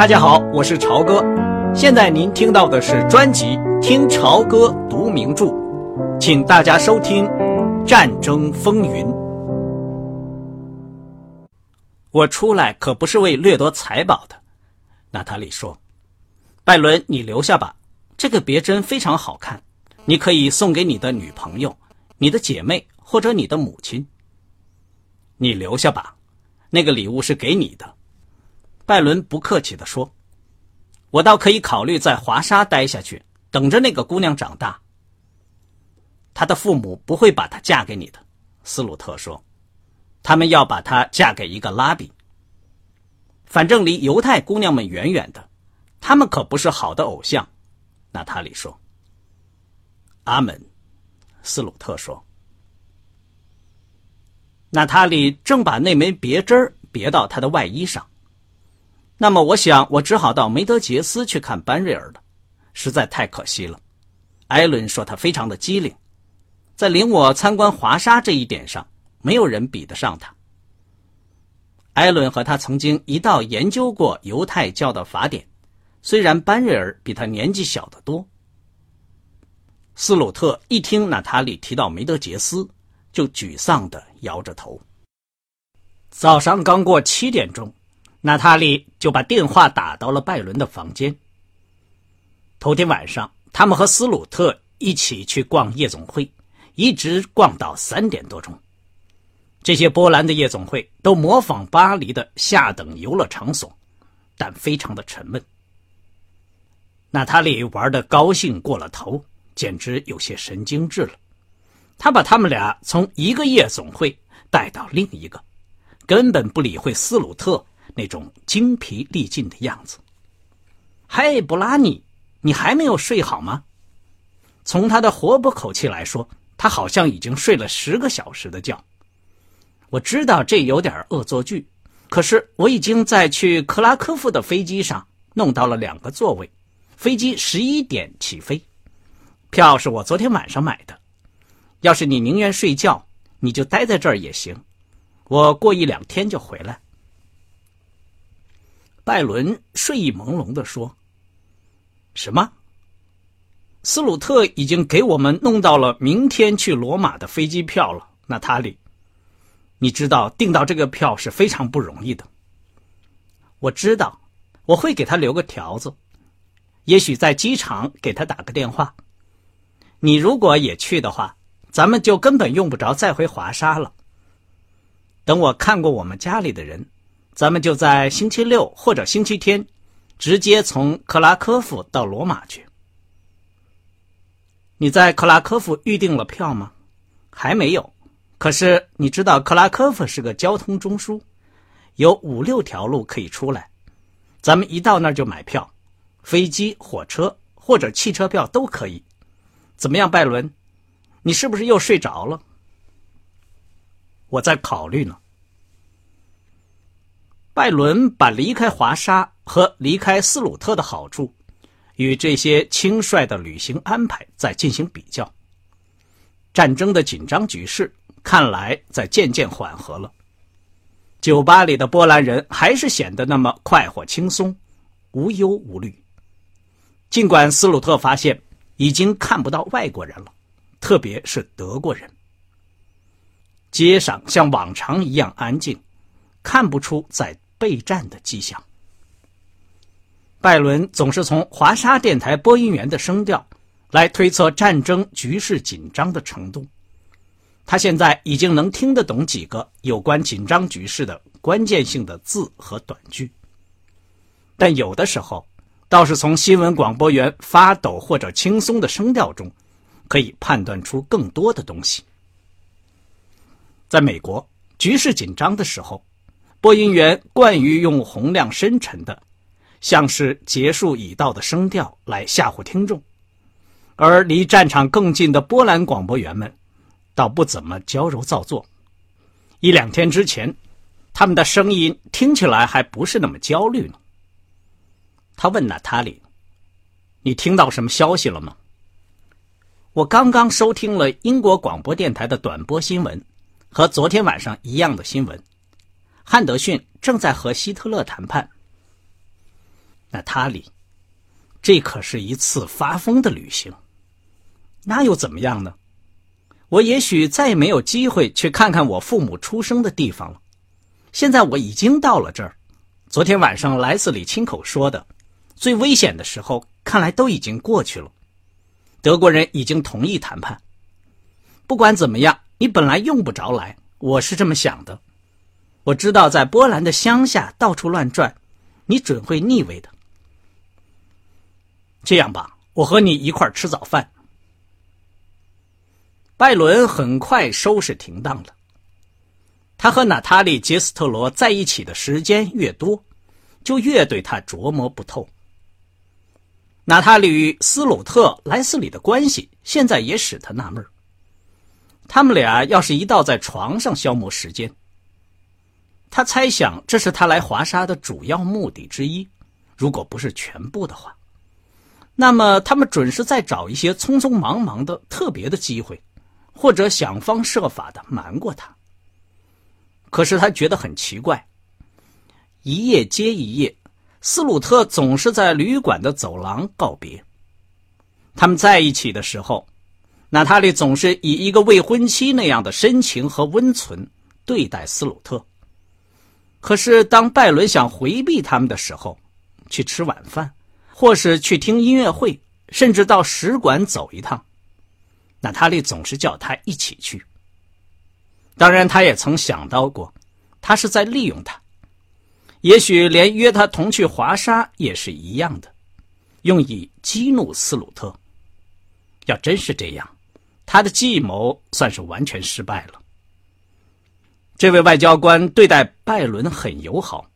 大家好，我是朝哥。现在您听到的是专辑《听朝歌读名著》，请大家收听《战争风云》。我出来可不是为掠夺财宝的，娜塔莉说：“拜伦，你留下吧，这个别针非常好看，你可以送给你的女朋友、你的姐妹或者你的母亲。你留下吧，那个礼物是给你的。”拜伦不客气地说：“我倒可以考虑在华沙待下去，等着那个姑娘长大。她的父母不会把她嫁给你的。”斯鲁特说：“他们要把她嫁给一个拉比。反正离犹太姑娘们远远的，他们可不是好的偶像。”娜塔莉说。“阿门。”斯鲁特说。娜塔莉正把那枚别针别到他的外衣上。那么，我想我只好到梅德杰斯去看班瑞尔了，实在太可惜了。艾伦说他非常的机灵，在领我参观华沙这一点上，没有人比得上他。艾伦和他曾经一道研究过犹太教的法典，虽然班瑞尔比他年纪小得多。斯鲁特一听娜塔莉提到梅德杰斯，就沮丧地摇着头。早上刚过七点钟。娜塔莉就把电话打到了拜伦的房间。头天晚上，他们和斯鲁特一起去逛夜总会，一直逛到三点多钟。这些波兰的夜总会都模仿巴黎的下等游乐场所，但非常的沉闷。娜塔莉玩的高兴过了头，简直有些神经质了。他把他们俩从一个夜总会带到另一个，根本不理会斯鲁特。那种精疲力尽的样子。嘿，布拉尼，你还没有睡好吗？从他的活泼口气来说，他好像已经睡了十个小时的觉。我知道这有点恶作剧，可是我已经在去克拉科夫的飞机上弄到了两个座位，飞机十一点起飞，票是我昨天晚上买的。要是你宁愿睡觉，你就待在这儿也行，我过一两天就回来。拜伦睡意朦胧地说：“什么？斯鲁特已经给我们弄到了明天去罗马的飞机票了。娜塔莉，你知道订到这个票是非常不容易的。我知道，我会给他留个条子，也许在机场给他打个电话。你如果也去的话，咱们就根本用不着再回华沙了。等我看过我们家里的人。”咱们就在星期六或者星期天，直接从克拉科夫到罗马去。你在克拉科夫预定了票吗？还没有。可是你知道克拉科夫是个交通中枢，有五六条路可以出来。咱们一到那儿就买票，飞机、火车或者汽车票都可以。怎么样，拜伦？你是不是又睡着了？我在考虑呢。拜伦把离开华沙和离开斯鲁特的好处，与这些轻率的旅行安排在进行比较。战争的紧张局势看来在渐渐缓和了。酒吧里的波兰人还是显得那么快活轻松、无忧无虑。尽管斯鲁特发现已经看不到外国人了，特别是德国人。街上像往常一样安静，看不出在。备战的迹象。拜伦总是从华沙电台播音员的声调来推测战争局势紧张的程度。他现在已经能听得懂几个有关紧张局势的关键性的字和短句，但有的时候倒是从新闻广播员发抖或者轻松的声调中，可以判断出更多的东西。在美国，局势紧张的时候。播音员惯于用洪亮深沉的，像是结束已到的声调来吓唬听众，而离战场更近的波兰广播员们，倒不怎么娇柔造作。一两天之前，他们的声音听起来还不是那么焦虑呢。他问娜塔莉：“你听到什么消息了吗？”我刚刚收听了英国广播电台的短波新闻，和昨天晚上一样的新闻。汉德逊正在和希特勒谈判。娜塔里，这可是一次发疯的旅行。那又怎么样呢？我也许再也没有机会去看看我父母出生的地方了。现在我已经到了这儿。昨天晚上莱斯里亲口说的，最危险的时候看来都已经过去了。德国人已经同意谈判。不管怎么样，你本来用不着来，我是这么想的。我知道在波兰的乡下到处乱转，你准会腻味的。这样吧，我和你一块吃早饭。拜伦很快收拾停当了。他和娜塔莉·杰斯特罗在一起的时间越多，就越对他琢磨不透。娜塔莉与斯鲁特·莱斯里的关系现在也使他纳闷他们俩要是一道在床上消磨时间，他猜想这是他来华沙的主要目的之一。如果不是全部的话，那么他们准是在找一些匆匆忙忙的特别的机会。或者想方设法的瞒过他。可是他觉得很奇怪，一夜接一夜，斯鲁特总是在旅馆的走廊告别。他们在一起的时候，娜塔莉总是以一个未婚妻那样的深情和温存对待斯鲁特。可是当拜伦想回避他们的时候，去吃晚饭，或是去听音乐会，甚至到使馆走一趟。娜塔莉总是叫他一起去。当然，他也曾想到过，他是在利用他。也许连约他同去华沙也是一样的，用以激怒斯鲁特。要真是这样，他的计谋算是完全失败了。这位外交官对待拜伦很友好，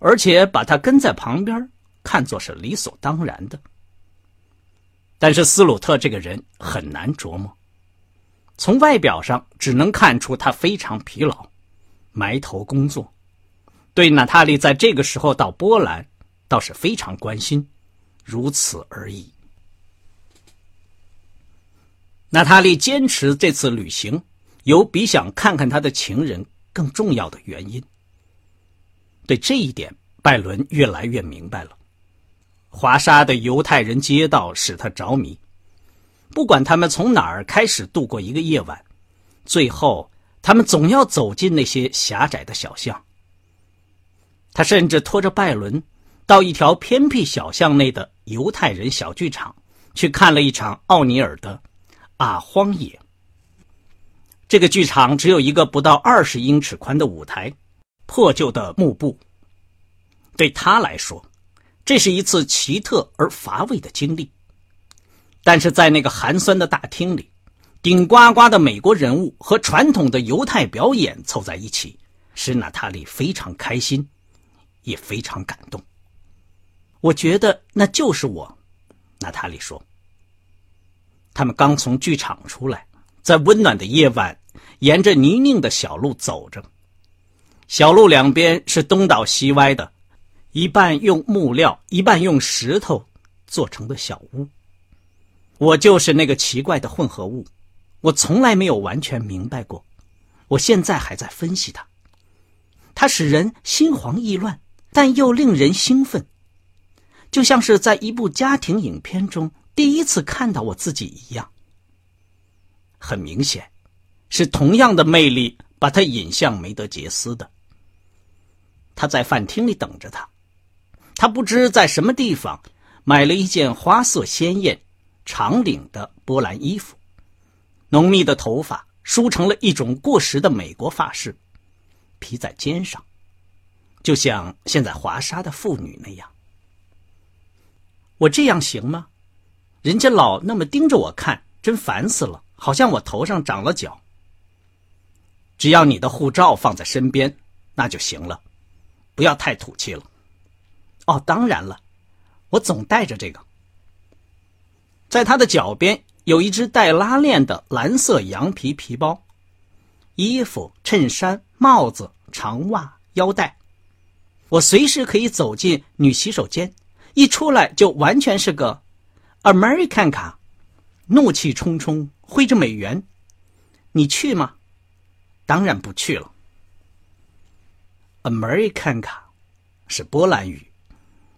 而且把他跟在旁边，看作是理所当然的。但是斯鲁特这个人很难琢磨，从外表上只能看出他非常疲劳，埋头工作。对娜塔莉在这个时候到波兰，倒是非常关心，如此而已。娜塔莉坚持这次旅行有比想看看他的情人更重要的原因。对这一点，拜伦越来越明白了。华沙的犹太人街道使他着迷，不管他们从哪儿开始度过一个夜晚，最后他们总要走进那些狭窄的小巷。他甚至拖着拜伦到一条偏僻小巷内的犹太人小剧场去看了一场奥尼尔的《啊荒野》。这个剧场只有一个不到二十英尺宽的舞台，破旧的幕布，对他来说。这是一次奇特而乏味的经历，但是在那个寒酸的大厅里，顶呱呱的美国人物和传统的犹太表演凑在一起，使娜塔莉非常开心，也非常感动。我觉得那就是我，娜塔莉说。他们刚从剧场出来，在温暖的夜晚，沿着泥泞的小路走着，小路两边是东倒西歪的。一半用木料，一半用石头做成的小屋。我就是那个奇怪的混合物，我从来没有完全明白过，我现在还在分析它。它使人心慌意乱，但又令人兴奋，就像是在一部家庭影片中第一次看到我自己一样。很明显，是同样的魅力把他引向梅德杰斯的。他在饭厅里等着他。他不知在什么地方买了一件花色鲜艳、长领的波兰衣服，浓密的头发梳成了一种过时的美国发式，披在肩上，就像现在华沙的妇女那样。我这样行吗？人家老那么盯着我看，真烦死了，好像我头上长了角。只要你的护照放在身边，那就行了，不要太土气了。哦，当然了，我总带着这个。在他的脚边有一只带拉链的蓝色羊皮皮包，衣服、衬衫、帽子、长袜、腰带，我随时可以走进女洗手间，一出来就完全是个 American 卡，怒气冲冲挥着美元。你去吗？当然不去了。American 卡是波兰语。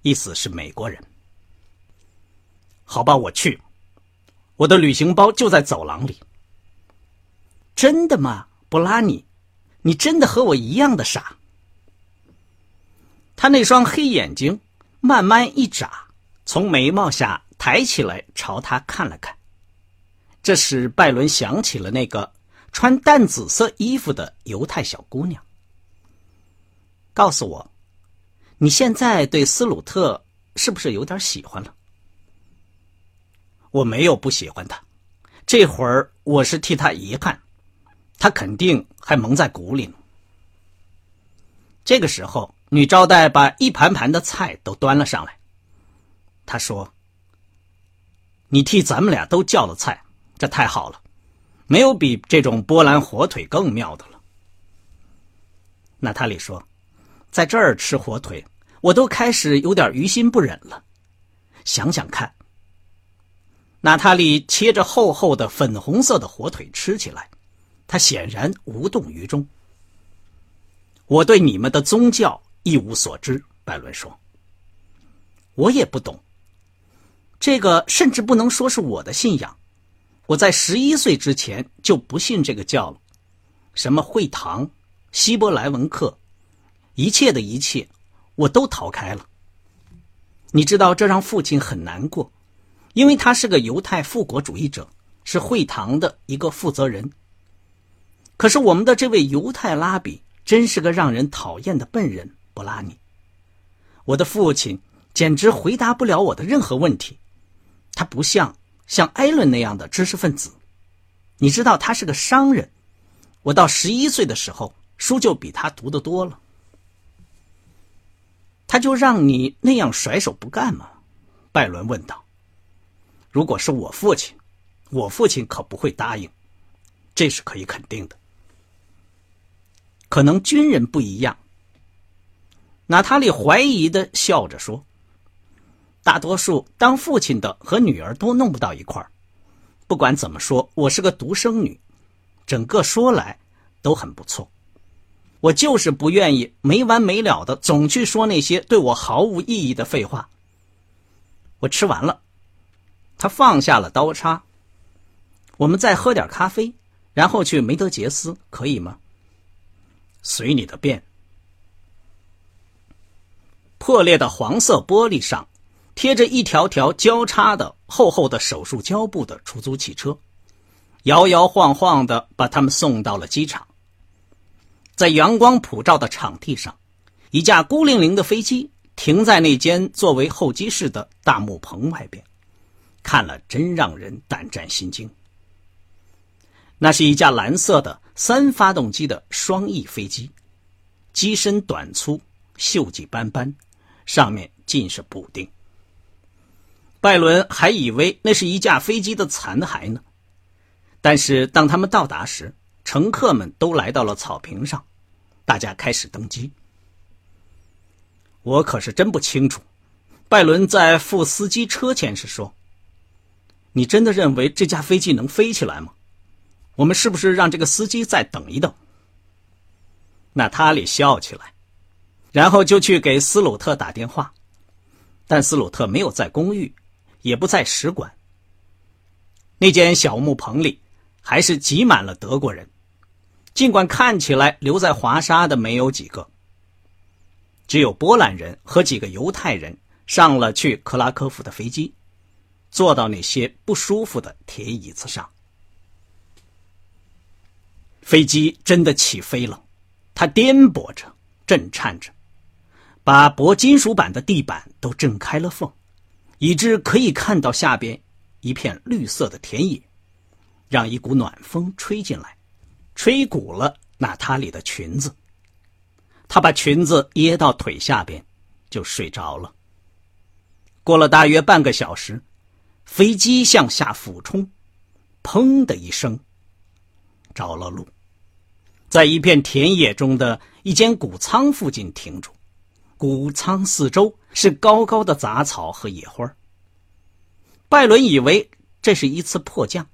意思是美国人。好吧，我去。我的旅行包就在走廊里。真的吗，布拉尼？你真的和我一样的傻。他那双黑眼睛慢慢一眨，从眉毛下抬起来，朝他看了看。这时拜伦想起了那个穿淡紫色衣服的犹太小姑娘。告诉我，你现在对斯鲁特是不是有点喜欢了？我没有不喜欢他，这会儿我是替他遗憾，他肯定还蒙在鼓里呢。这个时候，女招待把一盘盘的菜都端了上来。她说：“你替咱们俩都叫了菜，这太好了，没有比这种波兰火腿更妙的了。”娜塔莉说：“在这儿吃火腿，我都开始有点于心不忍了。想想看。”娜塔莉切着厚厚的粉红色的火腿吃起来，她显然无动于衷。我对你们的宗教一无所知，拜伦说。我也不懂。这个甚至不能说是我的信仰。我在十一岁之前就不信这个教了。什么会堂、希伯来文课，一切的一切，我都逃开了。你知道，这让父亲很难过。因为他是个犹太复国主义者，是会堂的一个负责人。可是我们的这位犹太拉比真是个让人讨厌的笨人，布拉尼。我的父亲简直回答不了我的任何问题。他不像像艾伦那样的知识分子。你知道他是个商人。我到十一岁的时候，书就比他读的多了。他就让你那样甩手不干吗？拜伦问道。如果是我父亲，我父亲可不会答应，这是可以肯定的。可能军人不一样。娜塔莉怀疑的笑着说：“大多数当父亲的和女儿都弄不到一块儿。不管怎么说，我是个独生女，整个说来都很不错。我就是不愿意没完没了的总去说那些对我毫无意义的废话。我吃完了。”他放下了刀叉。我们再喝点咖啡，然后去梅德杰斯，可以吗？随你的便。破裂的黄色玻璃上贴着一条条交叉的厚厚的手术胶布的出租汽车，摇摇晃晃的把他们送到了机场。在阳光普照的场地上，一架孤零零的飞机停在那间作为候机室的大木棚外边。看了真让人胆战心惊。那是一架蓝色的三发动机的双翼飞机，机身短粗，锈迹斑斑，上面尽是补丁。拜伦还以为那是一架飞机的残骸呢。但是当他们到达时，乘客们都来到了草坪上，大家开始登机。我可是真不清楚，拜伦在副司机车前时说。你真的认为这架飞机能飞起来吗？我们是不是让这个司机再等一等？娜塔莉笑起来，然后就去给斯鲁特打电话，但斯鲁特没有在公寓，也不在使馆。那间小木棚里还是挤满了德国人，尽管看起来留在华沙的没有几个，只有波兰人和几个犹太人上了去克拉科夫的飞机。坐到那些不舒服的铁椅子上，飞机真的起飞了，它颠簸着，震颤着，把薄金属板的地板都震开了缝，以致可以看到下边一片绿色的田野，让一股暖风吹进来，吹鼓了娜塔莉的裙子，她把裙子掖到腿下边，就睡着了。过了大约半个小时。飞机向下俯冲，砰的一声，着了陆，在一片田野中的一间谷仓附近停住。谷仓四周是高高的杂草和野花。拜伦以为这是一次迫降，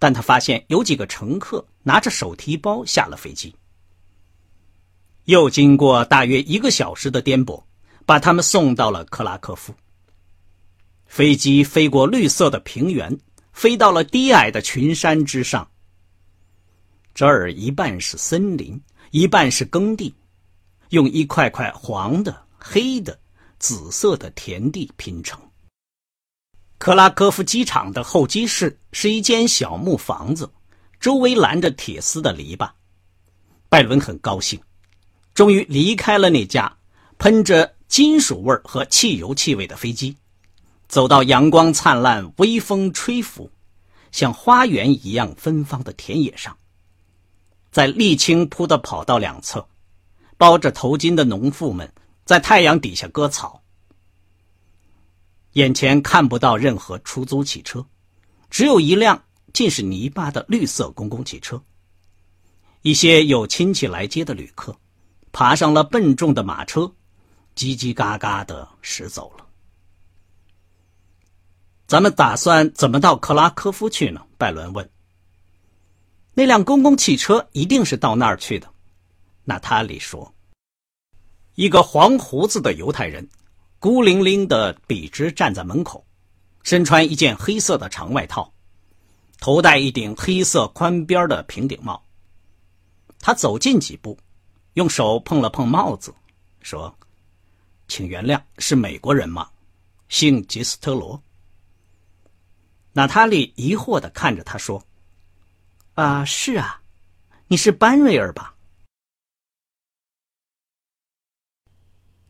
但他发现有几个乘客拿着手提包下了飞机。又经过大约一个小时的颠簸，把他们送到了克拉科夫。飞机飞过绿色的平原，飞到了低矮的群山之上。这儿一半是森林，一半是耕地，用一块块黄的、黑的、紫色的田地拼成。克拉科夫机场的候机室是一间小木房子，周围拦着铁丝的篱笆。拜伦很高兴，终于离开了那架喷着金属味和汽油气味的飞机，走到阳光灿烂、微风吹拂、像花园一样芬芳的田野上。在沥青铺的跑道两侧，包着头巾的农妇们在太阳底下割草。眼前看不到任何出租汽车，只有一辆尽是泥巴的绿色公共汽车。一些有亲戚来接的旅客，爬上了笨重的马车，叽叽嘎嘎的驶走了。咱们打算怎么到克拉科夫去呢？拜伦问。那辆公共汽车一定是到那儿去的，娜塔莉说。一个黄胡子的犹太人。孤零零的笔直站在门口，身穿一件黑色的长外套，头戴一顶黑色宽边的平顶帽。他走近几步，用手碰了碰帽子，说：“请原谅，是美国人吗？姓吉斯特罗。”娜塔莉疑惑的看着他说：“啊，是啊，你是班瑞尔吧？”